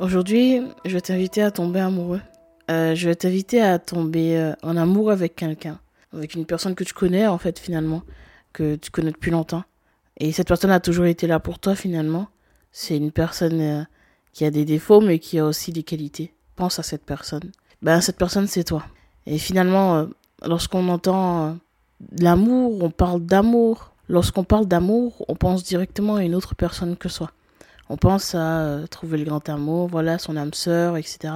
Aujourd'hui, je vais t'inviter à tomber amoureux. Euh, je vais t'inviter à tomber euh, en amour avec quelqu'un, avec une personne que tu connais en fait finalement, que tu connais depuis longtemps. Et cette personne a toujours été là pour toi finalement. C'est une personne euh, qui a des défauts mais qui a aussi des qualités. Pense à cette personne. Ben cette personne c'est toi. Et finalement, lorsqu'on entend l'amour, on parle d'amour. Lorsqu'on parle d'amour, on pense directement à une autre personne que soi. On pense à euh, trouver le grand amour, voilà, son âme sœur, etc.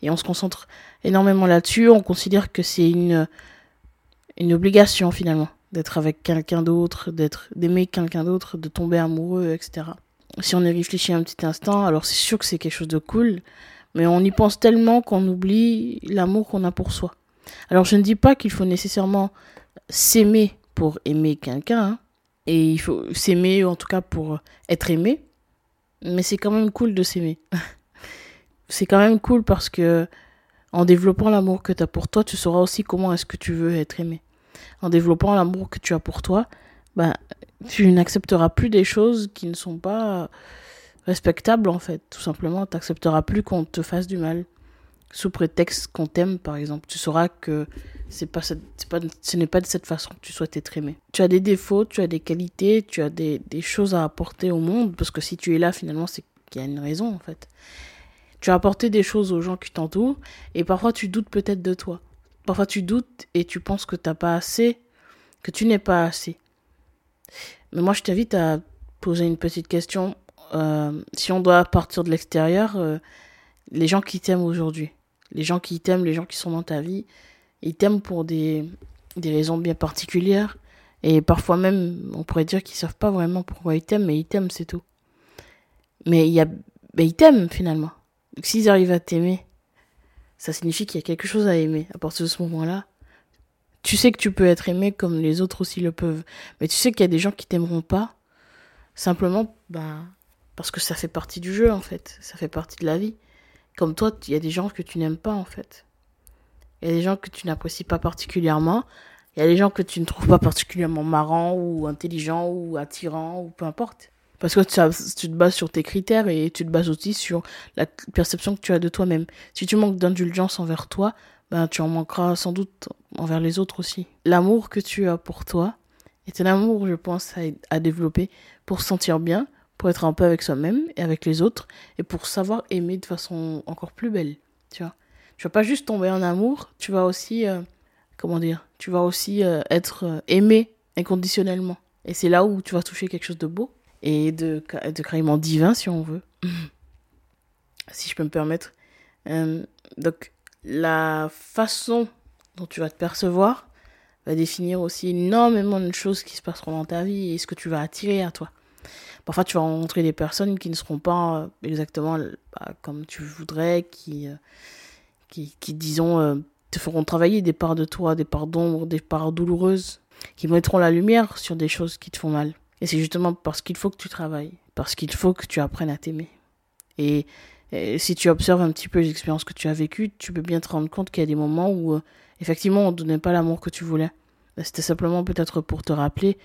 Et on se concentre énormément là-dessus. On considère que c'est une, une obligation finalement d'être avec quelqu'un d'autre, d'être d'aimer quelqu'un d'autre, de tomber amoureux, etc. Si on y réfléchit un petit instant, alors c'est sûr que c'est quelque chose de cool, mais on y pense tellement qu'on oublie l'amour qu'on a pour soi. Alors je ne dis pas qu'il faut nécessairement s'aimer pour aimer quelqu'un, hein, et il faut s'aimer en tout cas pour être aimé, mais c'est quand même cool de s'aimer. c'est quand même cool parce que en développant l'amour que tu as pour toi, tu sauras aussi comment est-ce que tu veux être aimé. En développant l'amour que tu as pour toi, bah, tu n'accepteras plus des choses qui ne sont pas respectables en fait. Tout simplement, tu n'accepteras plus qu'on te fasse du mal. Sous prétexte qu'on t'aime par exemple. Tu sauras que c'est pas, pas, ce n'est pas de cette façon que tu souhaites être aimé. Tu as des défauts, tu as des qualités, tu as des, des choses à apporter au monde, parce que si tu es là, finalement, c'est qu'il y a une raison, en fait. Tu as apporté des choses aux gens qui t'entourent, et parfois tu doutes peut-être de toi. Parfois tu doutes et tu penses que t'as pas assez, que tu n'es pas assez. Mais moi, je t'invite à poser une petite question. Euh, si on doit partir de l'extérieur, euh, les gens qui t'aiment aujourd'hui, les gens qui t'aiment, les gens qui sont dans ta vie, ils t'aiment pour des, des raisons bien particulières. Et parfois même, on pourrait dire qu'ils savent pas vraiment pourquoi ils t'aiment, mais ils t'aiment, c'est tout. Mais y a, ils t'aiment finalement. Donc s'ils arrivent à t'aimer, ça signifie qu'il y a quelque chose à aimer. À partir de ce moment-là, tu sais que tu peux être aimé comme les autres aussi le peuvent. Mais tu sais qu'il y a des gens qui t'aimeront pas, simplement, bah, parce que ça fait partie du jeu en fait. Ça fait partie de la vie. Comme toi, il y a des gens que tu n'aimes pas en fait. Il y a des gens que tu n'apprécies pas particulièrement. Il y a des gens que tu ne trouves pas particulièrement marrants ou intelligents ou attirants ou peu importe. Parce que tu, te bases sur tes critères et tu te bases aussi sur la perception que tu as de toi-même. Si tu manques d'indulgence envers toi, ben tu en manqueras sans doute envers les autres aussi. L'amour que tu as pour toi est un amour, je pense, à, développer pour se sentir bien, pour être un peu avec soi-même et avec les autres, et pour savoir aimer de façon encore plus belle, tu vois tu vas pas juste tomber en amour, tu vas aussi, euh, comment dire, tu vas aussi euh, être euh, aimé inconditionnellement. Et c'est là où tu vas toucher quelque chose de beau et de, de carrément divin, si on veut. si je peux me permettre. donc, la façon dont tu vas te percevoir va définir aussi énormément de choses qui se passeront dans ta vie et ce que tu vas attirer à toi. Parfois, tu vas rencontrer des personnes qui ne seront pas exactement bah, comme tu voudrais, qui qui, disons, euh, te feront travailler des parts de toi, des parts d'ombre, des parts douloureuses, qui mettront la lumière sur des choses qui te font mal. Et c'est justement parce qu'il faut que tu travailles, parce qu'il faut que tu apprennes à t'aimer. Et, si tu observes un petit peu les expériences que tu as vécues, tu peux bien te rendre compte qu'il y a des moments où, euh, effectivement, on ne donnait pas l'amour que tu voulais. C'était simplement peut-être pour te rappeler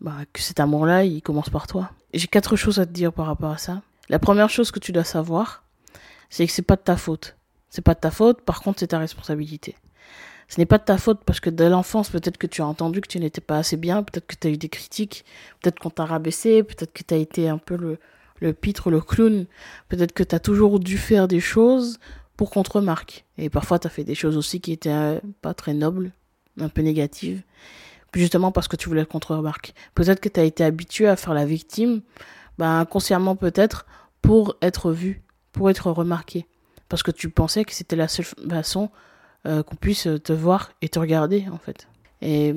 bah, que cet amour-là, il commence par toi. J'ai quatre choses à te dire par rapport à ça. La première chose que tu dois savoir, c'est que c'est pas de ta faute. C'est pas de ta faute, par contre, c'est ta responsabilité. Ce n'est pas de ta faute parce que dès l'enfance, peut-être que tu as entendu que tu n'étais pas assez bien, peut-être que tu as eu des critiques, peut-être qu'on t'a rabaissé, peut-être que tu as été un peu le, le pitre, le clown, peut-être que tu as toujours dû faire des choses pour qu'on te remarque. Et parfois, tu as fait des choses aussi qui étaient euh, pas très nobles, un peu négatives, justement parce que tu voulais qu'on te remarque. Peut-être que tu as été habitué à faire la victime, ben, inconsciemment peut-être, pour être vu, pour être remarqué parce que tu pensais que c'était la seule façon euh, qu'on puisse te voir et te regarder en fait. Et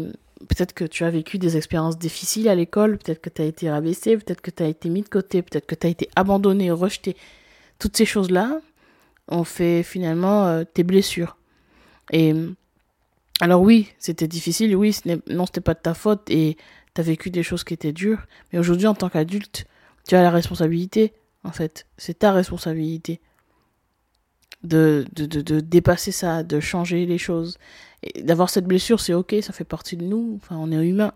peut-être que tu as vécu des expériences difficiles à l'école, peut-être que tu as été rabaissé, peut-être que tu as été mis de côté, peut-être que tu as été abandonné, rejeté. toutes ces choses-là ont fait finalement euh, tes blessures. Et alors oui, c'était difficile, oui, ce non, c'était pas de ta faute et tu as vécu des choses qui étaient dures, mais aujourd'hui en tant qu'adulte, tu as la responsabilité, en fait, c'est ta responsabilité de, de, de, dépasser ça, de changer les choses. D'avoir cette blessure, c'est ok, ça fait partie de nous, enfin on est humain.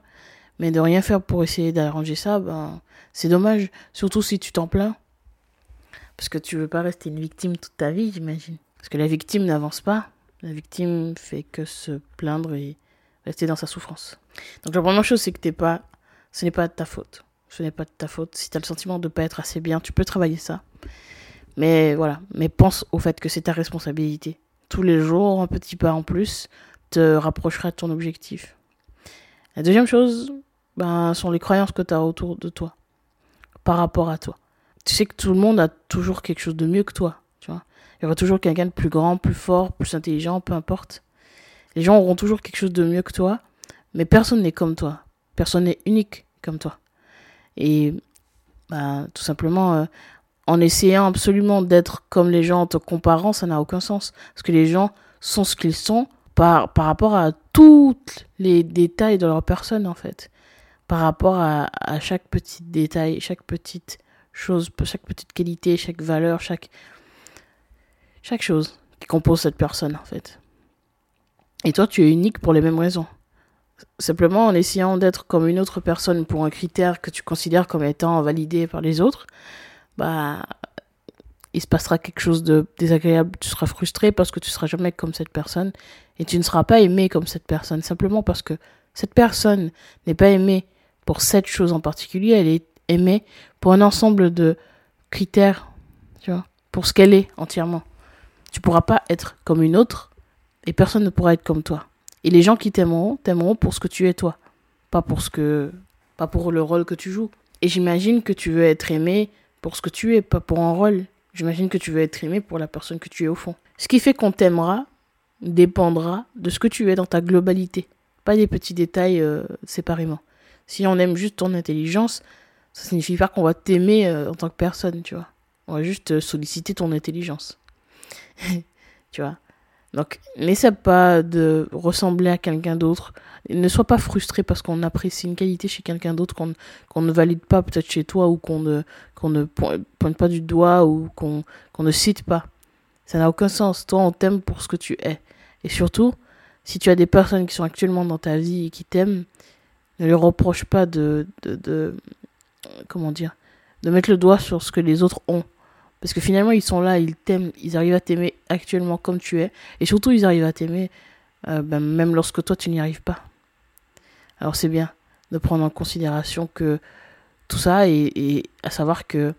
Mais de rien faire pour essayer d'arranger ça, ben, c'est dommage, surtout si tu t'en plains. Parce que tu veux pas rester une victime toute ta vie, j'imagine. Parce que la victime n'avance pas. La victime fait que se plaindre et rester dans sa souffrance. Donc la première chose, c'est que t'es pas, ce n'est pas de ta faute. Ce n'est pas de ta faute. Si tu as le sentiment de ne pas être assez bien, tu peux travailler ça. Mais voilà, mais pense au fait que c'est ta responsabilité. Tous les jours, un petit pas en plus te rapprochera de ton objectif. La deuxième chose, ben, sont les croyances que tu as autour de toi, par rapport à toi. Tu sais que tout le monde a toujours quelque chose de mieux que toi. Il y aura toujours quelqu'un de plus grand, plus fort, plus intelligent, peu importe. Les gens auront toujours quelque chose de mieux que toi, mais personne n'est comme toi. Personne n'est unique comme toi. Et ben, tout simplement, euh, en essayant absolument d'être comme les gens en te comparant, ça n'a aucun sens. Parce que les gens sont ce qu'ils sont par, par rapport à tous les détails de leur personne, en fait. Par rapport à chaque petit détail, chaque petite chose, chaque petite qualité, chaque valeur, chaque, chaque chose qui compose cette personne, en fait. Et toi, tu es unique pour les mêmes raisons. Simplement en essayant d'être comme une autre personne pour un critère que tu considères comme étant validé par les autres, bah, il se passera quelque chose de désagréable. Tu seras frustré parce que tu seras jamais comme cette personne et tu ne seras pas aimé comme cette personne simplement parce que cette personne n'est pas aimée pour cette chose en particulier, elle est aimée pour un ensemble de critères, tu vois, pour ce qu'elle est entièrement. Tu pourras pas être comme une autre et personne ne pourra être comme toi. Et les gens qui t'aimeront, t'aimeront pour ce que tu es toi, pas pour ce que pas pour le rôle que tu joues. Et j'imagine que tu veux être aimé pour ce que tu es, pas pour un rôle. J'imagine que tu veux être aimé pour la personne que tu es au fond. Ce qui fait qu'on t'aimera dépendra de ce que tu es dans ta globalité, pas des petits détails euh, séparément. Si on aime juste ton intelligence, ça signifie pas qu'on va t'aimer euh, en tant que personne, tu vois. On va juste euh, solliciter ton intelligence. tu vois. Donc, n'essaie pas de ressembler à quelqu'un d'autre. Ne sois pas frustré parce qu'on apprécie une qualité chez quelqu'un d'autre qu'on ne valide pas peut-être chez toi ou qu'on ne, ne pointe pas du doigt ou qu'on qu'on ne cite pas. Ça n'a aucun sens. Toi, on t'aime pour ce que tu es. Et surtout, si tu as des personnes qui sont actuellement dans ta vie et qui t'aiment, ne leur reproche pas de, de, de, comment dire, de mettre le doigt sur ce que les autres ont. Parce que finalement, ils sont là, ils t'aiment, ils arrivent à t'aimer actuellement comme tu es. Et surtout, ils arrivent à t'aimer euh, ben, même lorsque toi, tu n'y arrives pas. Alors c'est bien de prendre en considération que tout ça et, à savoir que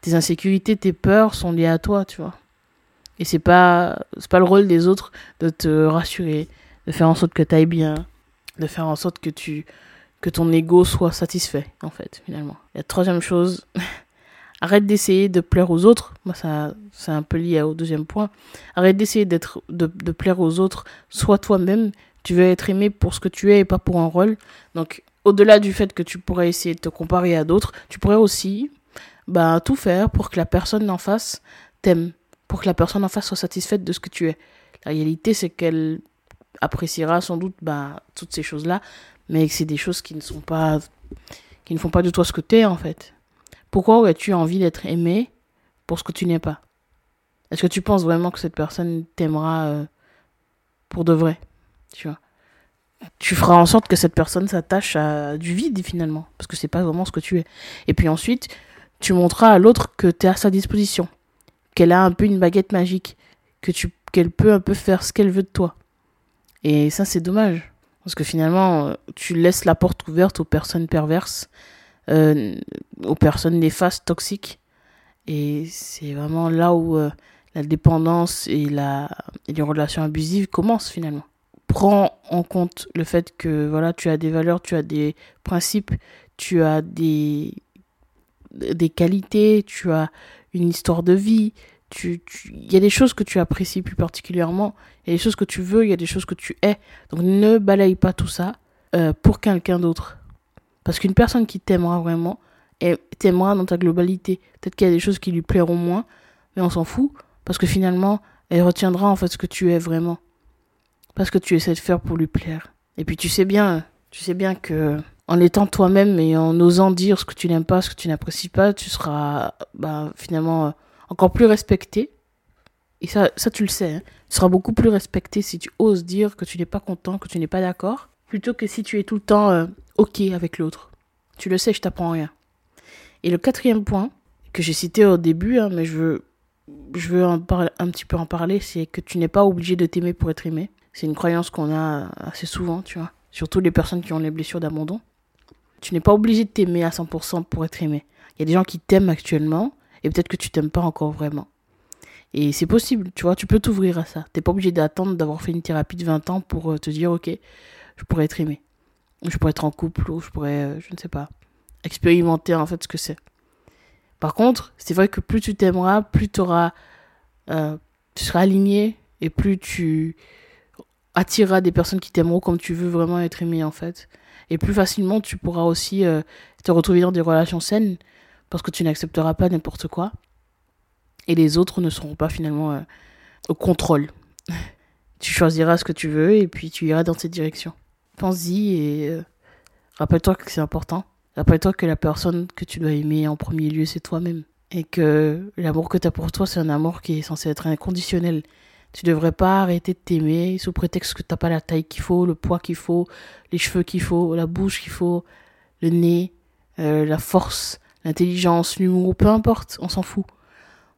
tes insécurités, tes peurs sont liées à toi, tu vois. Et c'est pas, c'est pas le rôle des autres de te rassurer, de faire en sorte que tu ailles bien, de faire en sorte que tu, que ton ego soit satisfait, en fait, finalement. la troisième chose, Arrête d'essayer de plaire aux autres. Moi, ça, c'est un peu lié au deuxième point. Arrête d'essayer d'être, de, plaire aux autres. Sois toi-même. Tu veux être aimé pour ce que tu es et pas pour un rôle. Donc, au-delà du fait que tu pourrais essayer de te comparer à d'autres, tu pourrais aussi, bah, tout faire pour que la personne en face t'aime. Pour que la personne en face soit satisfaite de ce que tu es. La réalité, c'est qu'elle appréciera sans doute, bah, toutes ces choses-là. Mais c'est des choses qui ne sont pas, qui ne font pas de toi ce que tu es, en fait. Pourquoi aurais-tu envie d'être aimé pour ce que tu n'es pas? Est-ce que tu penses vraiment que cette personne t'aimera euh, pour de vrai? Tu vois? Tu feras en sorte que cette personne s'attache à du vide finalement, parce que c'est pas vraiment ce que tu es. Et puis ensuite, tu montreras à l'autre que tu es à sa disposition, qu'elle a un peu une baguette magique, que tu qu'elle peut un peu faire ce qu'elle veut de toi. Et ça c'est dommage, parce que finalement, tu laisses la porte ouverte aux personnes perverses euh, aux personnes néfastes, toxiques. Et c'est vraiment là où euh, la dépendance et, la, et les relations abusives commencent finalement. Prends en compte le fait que voilà, tu as des valeurs, tu as des principes, tu as des, des qualités, tu as une histoire de vie, il y a des choses que tu apprécies plus particulièrement, il y a des choses que tu veux, il y a des choses que tu es. Donc ne balaye pas tout ça euh, pour quelqu'un d'autre. Parce qu'une personne qui t'aimera vraiment, t'aimera dans ta globalité. Peut-être qu'il y a des choses qui lui plairont moins, mais on s'en fout parce que finalement, elle retiendra en fait ce que tu es vraiment. Pas ce que tu essaies de faire pour lui plaire. Et puis tu sais bien, tu sais bien que en étant toi-même et en osant dire ce que tu n'aimes pas, ce que tu n'apprécies pas, tu seras bah, finalement encore plus respecté. Et ça, ça tu le sais. Hein. Tu seras beaucoup plus respecté si tu oses dire que tu n'es pas content, que tu n'es pas d'accord, plutôt que si tu es tout le temps euh, OK avec l'autre. Tu le sais, je t'apprends rien. Et le quatrième point, que j'ai cité au début, hein, mais je veux, je veux un petit peu en parler, c'est que tu n'es pas obligé de t'aimer pour être aimé. C'est une croyance qu'on a assez souvent, tu vois. Surtout les personnes qui ont les blessures d'abandon. Tu n'es pas obligé de t'aimer à 100% pour être aimé. Il y a des gens qui t'aiment actuellement et peut-être que tu t'aimes pas encore vraiment. Et c'est possible, tu vois, tu peux t'ouvrir à ça. T'es pas obligé d'attendre d'avoir fait une thérapie de 20 ans pour euh, te dire, ok, je pourrais être aimé. Je pourrais être en couple ou je pourrais, euh, je ne sais pas, expérimenter en fait ce que c'est. Par contre, c'est vrai que plus tu t'aimeras, plus auras, euh, tu seras aligné et plus tu attireras des personnes qui t'aimeront comme tu veux vraiment être aimé en fait. Et plus facilement, tu pourras aussi te retrouver dans des relations saines parce que tu n'accepteras pas n'importe quoi. Et les autres ne seront pas finalement euh, au contrôle. tu choisiras ce que tu veux et puis tu iras dans cette direction. Pense-y et euh, rappelle-toi que c'est important. Rappelle-toi que la personne que tu dois aimer en premier lieu, c'est toi-même. Et que l'amour que tu as pour toi, c'est un amour qui est censé être inconditionnel. Tu devrais pas arrêter de t'aimer sous prétexte que t'as pas la taille qu'il faut, le poids qu'il faut, les cheveux qu'il faut, la bouche qu'il faut, le nez, euh, la force, l'intelligence, l'humour, peu importe, on s'en fout.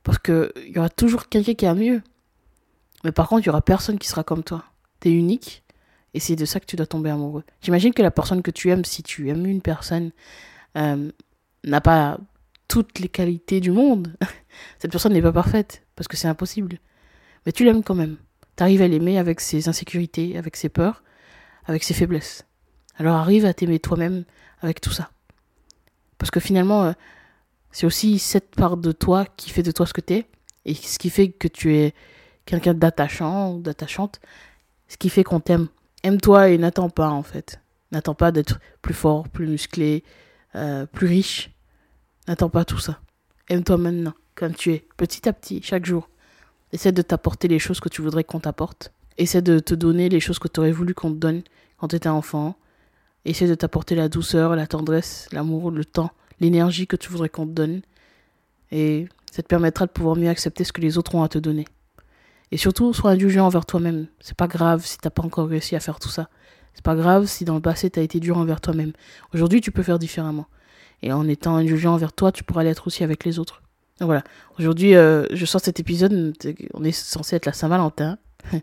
Parce que il y aura toujours quelqu'un qui a mieux. Mais par contre, il y aura personne qui sera comme toi. T'es unique et c'est de ça que tu dois tomber amoureux. J'imagine que la personne que tu aimes, si tu aimes une personne, euh, n'a pas toutes les qualités du monde. Cette personne n'est pas parfaite parce que c'est impossible mais tu l'aimes quand même. Tu arrives à l'aimer avec ses insécurités, avec ses peurs, avec ses faiblesses. Alors arrive à t'aimer toi-même avec tout ça. Parce que finalement, euh, c'est aussi cette part de toi qui fait de toi ce que tu es, et ce qui fait que tu es quelqu'un d'attachant ou d'attachante, ce qui fait qu'on t'aime. Aime-toi et n'attends pas en fait. N'attends pas d'être plus fort, plus musclé, euh, plus riche. N'attends pas tout ça. Aime-toi maintenant, comme tu es, petit à petit, chaque jour. Essaie de t'apporter les choses que tu voudrais qu'on t'apporte. Essaie de te donner les choses que tu aurais voulu qu'on te donne quand tu étais enfant. Essaie de t'apporter la douceur, la tendresse, l'amour, le temps, l'énergie que tu voudrais qu'on te donne. Et ça te permettra de pouvoir mieux accepter ce que les autres ont à te donner. Et surtout, sois indulgent envers toi-même. C'est pas grave si t'as pas encore réussi à faire tout ça. C'est pas grave si dans le passé t'as été dur envers toi-même. Aujourd'hui, tu peux faire différemment. Et en étant indulgent envers toi, tu pourras l'être aussi avec les autres. Donc voilà, aujourd'hui euh, je sors cet épisode, on est censé être la Saint-Valentin.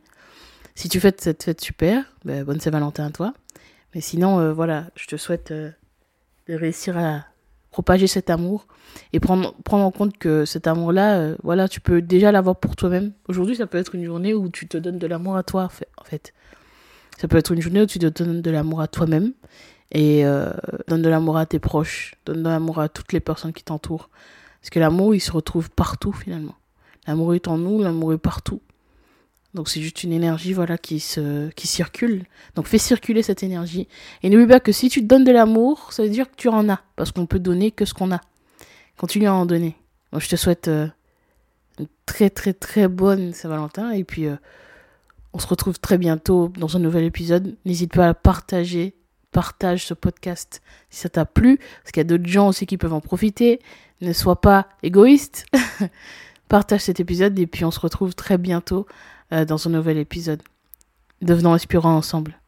si tu fêtes cette fête super, ben, bonne Saint-Valentin à toi. Mais sinon, euh, voilà, je te souhaite euh, de réussir à propager cet amour et prendre, en compte que cet amour-là, voilà, tu peux déjà l'avoir pour toi-même. Aujourd'hui, ça peut être une journée où tu te donnes de l'amour à toi, en fait. Ça peut être une journée où tu te donnes de l'amour à toi-même et donne de l'amour à tes proches, donne de l'amour à toutes les personnes qui t'entourent. Parce que l'amour, il se retrouve partout finalement. L'amour est en nous, l'amour est partout. Donc c'est juste une énergie voilà qui se qui circule. Donc fais circuler cette énergie et n'oublie pas que si tu donnes de l'amour, ça veut dire que tu en as parce qu'on peut donner que ce qu'on a. Continue à en donner. Donc je te souhaite euh, une très très très bonne Saint-Valentin et puis euh, on se retrouve très bientôt dans un nouvel épisode. N'hésite pas à partager, partage ce podcast si ça t'a plu parce qu'il y a d'autres gens aussi qui peuvent en profiter ne sois pas égoïste. Partage cet épisode et puis on se retrouve très bientôt dans un nouvel épisode. Devenons inspirants ensemble.